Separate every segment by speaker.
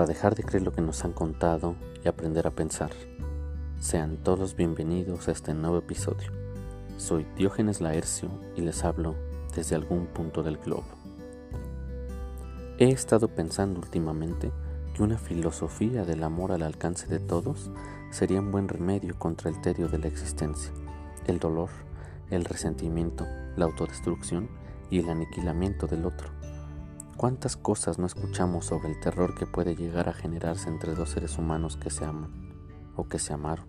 Speaker 1: para dejar de creer lo que nos han contado y aprender a pensar. Sean todos bienvenidos a este nuevo episodio. Soy Diógenes Laercio y les hablo desde algún punto del globo. He estado pensando últimamente que una filosofía del amor al alcance de todos sería un buen remedio contra el tedio de la existencia, el dolor, el resentimiento, la autodestrucción y el aniquilamiento del otro ¿Cuántas cosas no escuchamos sobre el terror que puede llegar a generarse entre dos seres humanos que se aman o que se amaron?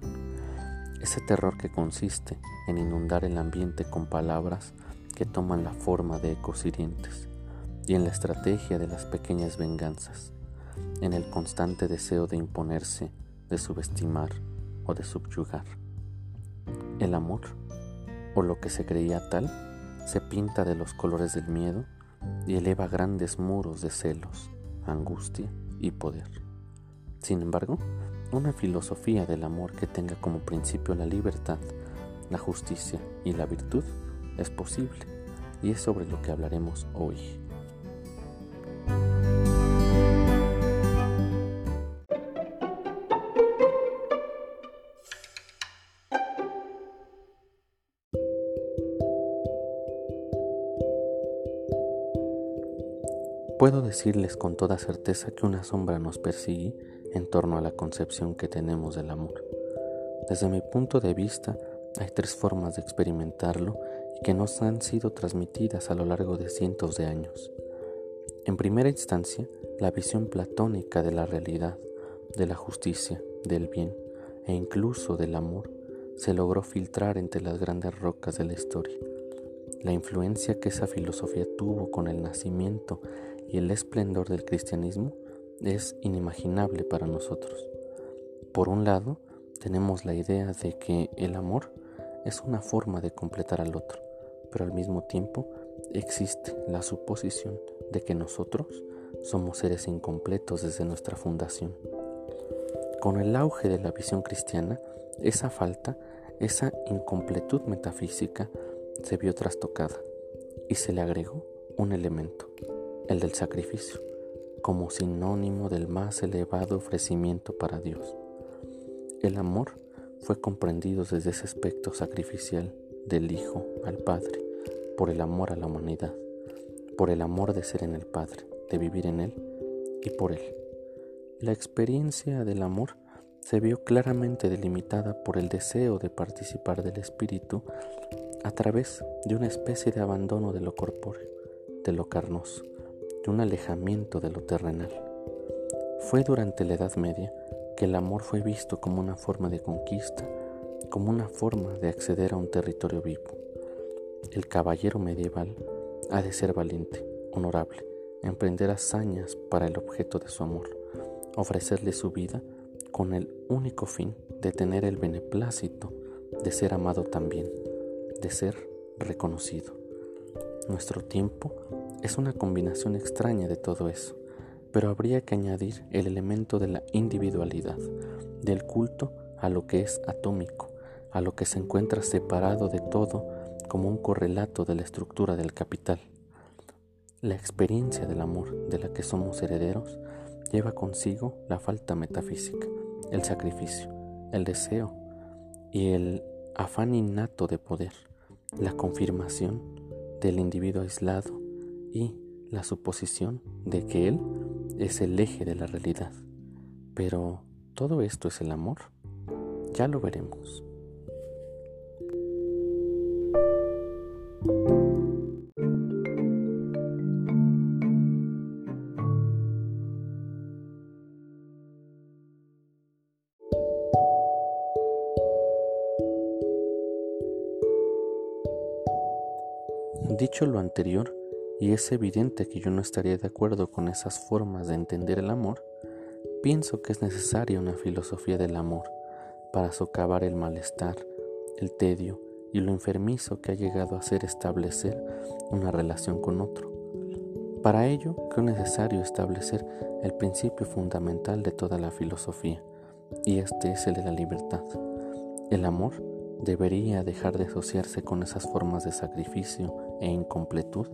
Speaker 1: Ese terror que consiste en inundar el ambiente con palabras que toman la forma de ecos hirientes y en la estrategia de las pequeñas venganzas, en el constante deseo de imponerse, de subestimar o de subyugar. El amor, o lo que se creía tal, se pinta de los colores del miedo y eleva grandes muros de celos, angustia y poder. Sin embargo, una filosofía del amor que tenga como principio la libertad, la justicia y la virtud es posible y es sobre lo que hablaremos hoy. Puedo decirles con toda certeza que una sombra nos persigue en torno a la concepción que tenemos del amor. Desde mi punto de vista, hay tres formas de experimentarlo y que nos han sido transmitidas a lo largo de cientos de años. En primera instancia, la visión platónica de la realidad, de la justicia, del bien e incluso del amor se logró filtrar entre las grandes rocas de la historia. La influencia que esa filosofía tuvo con el nacimiento y el esplendor del cristianismo es inimaginable para nosotros. Por un lado, tenemos la idea de que el amor es una forma de completar al otro, pero al mismo tiempo existe la suposición de que nosotros somos seres incompletos desde nuestra fundación. Con el auge de la visión cristiana, esa falta, esa incompletud metafísica se vio trastocada y se le agregó un elemento, el del sacrificio, como sinónimo del más elevado ofrecimiento para Dios. El amor fue comprendido desde ese aspecto sacrificial del Hijo al Padre, por el amor a la humanidad, por el amor de ser en el Padre, de vivir en Él y por Él. La experiencia del amor se vio claramente delimitada por el deseo de participar del Espíritu a través de una especie de abandono de lo corpóreo, de lo carnoso, de un alejamiento de lo terrenal. Fue durante la Edad Media que el amor fue visto como una forma de conquista, como una forma de acceder a un territorio vivo. El caballero medieval ha de ser valiente, honorable, emprender hazañas para el objeto de su amor, ofrecerle su vida con el único fin de tener el beneplácito de ser amado también, de ser reconocido. Nuestro tiempo es una combinación extraña de todo eso, pero habría que añadir el elemento de la individualidad, del culto a lo que es atómico, a lo que se encuentra separado de todo como un correlato de la estructura del capital. La experiencia del amor de la que somos herederos lleva consigo la falta metafísica, el sacrificio, el deseo y el afán innato de poder, la confirmación del individuo aislado y la suposición de que Él es el eje de la realidad. Pero, ¿todo esto es el amor? Ya lo veremos. Dicho lo anterior, y es evidente que yo no estaría de acuerdo con esas formas de entender el amor, pienso que es necesaria una filosofía del amor para socavar el malestar, el tedio y lo enfermizo que ha llegado a ser establecer una relación con otro. Para ello creo necesario establecer el principio fundamental de toda la filosofía, y este es el de la libertad. El amor debería dejar de asociarse con esas formas de sacrificio e incompletud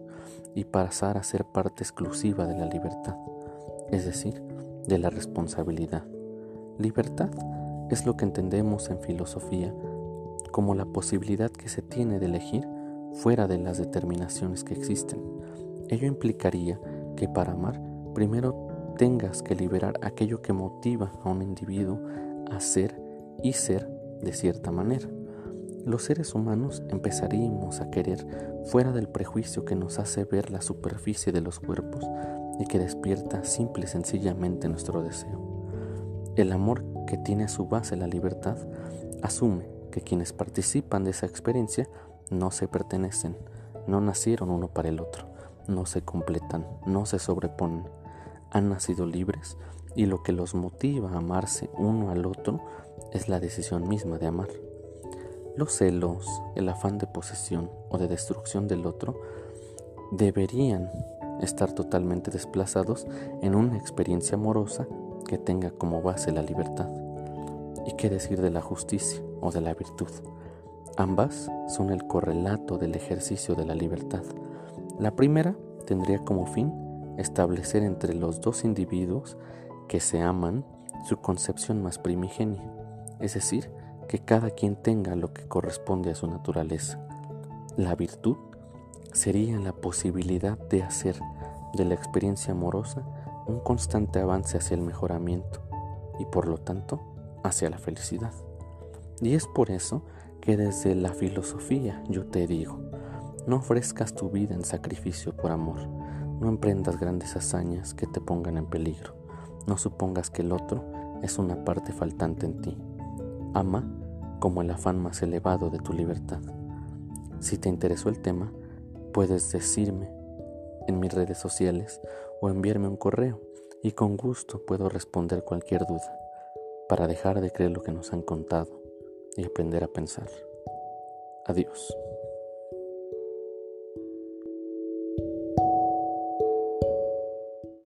Speaker 1: y pasar a ser parte exclusiva de la libertad, es decir, de la responsabilidad. Libertad es lo que entendemos en filosofía como la posibilidad que se tiene de elegir fuera de las determinaciones que existen. Ello implicaría que para amar primero tengas que liberar aquello que motiva a un individuo a ser y ser de cierta manera. Los seres humanos empezaríamos a querer fuera del prejuicio que nos hace ver la superficie de los cuerpos y que despierta simple y sencillamente nuestro deseo. El amor que tiene a su base la libertad asume que quienes participan de esa experiencia no se pertenecen, no nacieron uno para el otro, no se completan, no se sobreponen, han nacido libres y lo que los motiva a amarse uno al otro es la decisión misma de amar. Los celos, el afán de posesión o de destrucción del otro deberían estar totalmente desplazados en una experiencia amorosa que tenga como base la libertad. ¿Y qué decir de la justicia o de la virtud? Ambas son el correlato del ejercicio de la libertad. La primera tendría como fin establecer entre los dos individuos que se aman su concepción más primigenia, es decir, que cada quien tenga lo que corresponde a su naturaleza. La virtud sería la posibilidad de hacer de la experiencia amorosa un constante avance hacia el mejoramiento y por lo tanto hacia la felicidad. Y es por eso que desde la filosofía yo te digo, no ofrezcas tu vida en sacrificio por amor, no emprendas grandes hazañas que te pongan en peligro, no supongas que el otro es una parte faltante en ti. Ama como el afán más elevado de tu libertad. Si te interesó el tema, puedes decirme en mis redes sociales o enviarme un correo y con gusto puedo responder cualquier duda para dejar de creer lo que nos han contado y aprender a pensar. Adiós.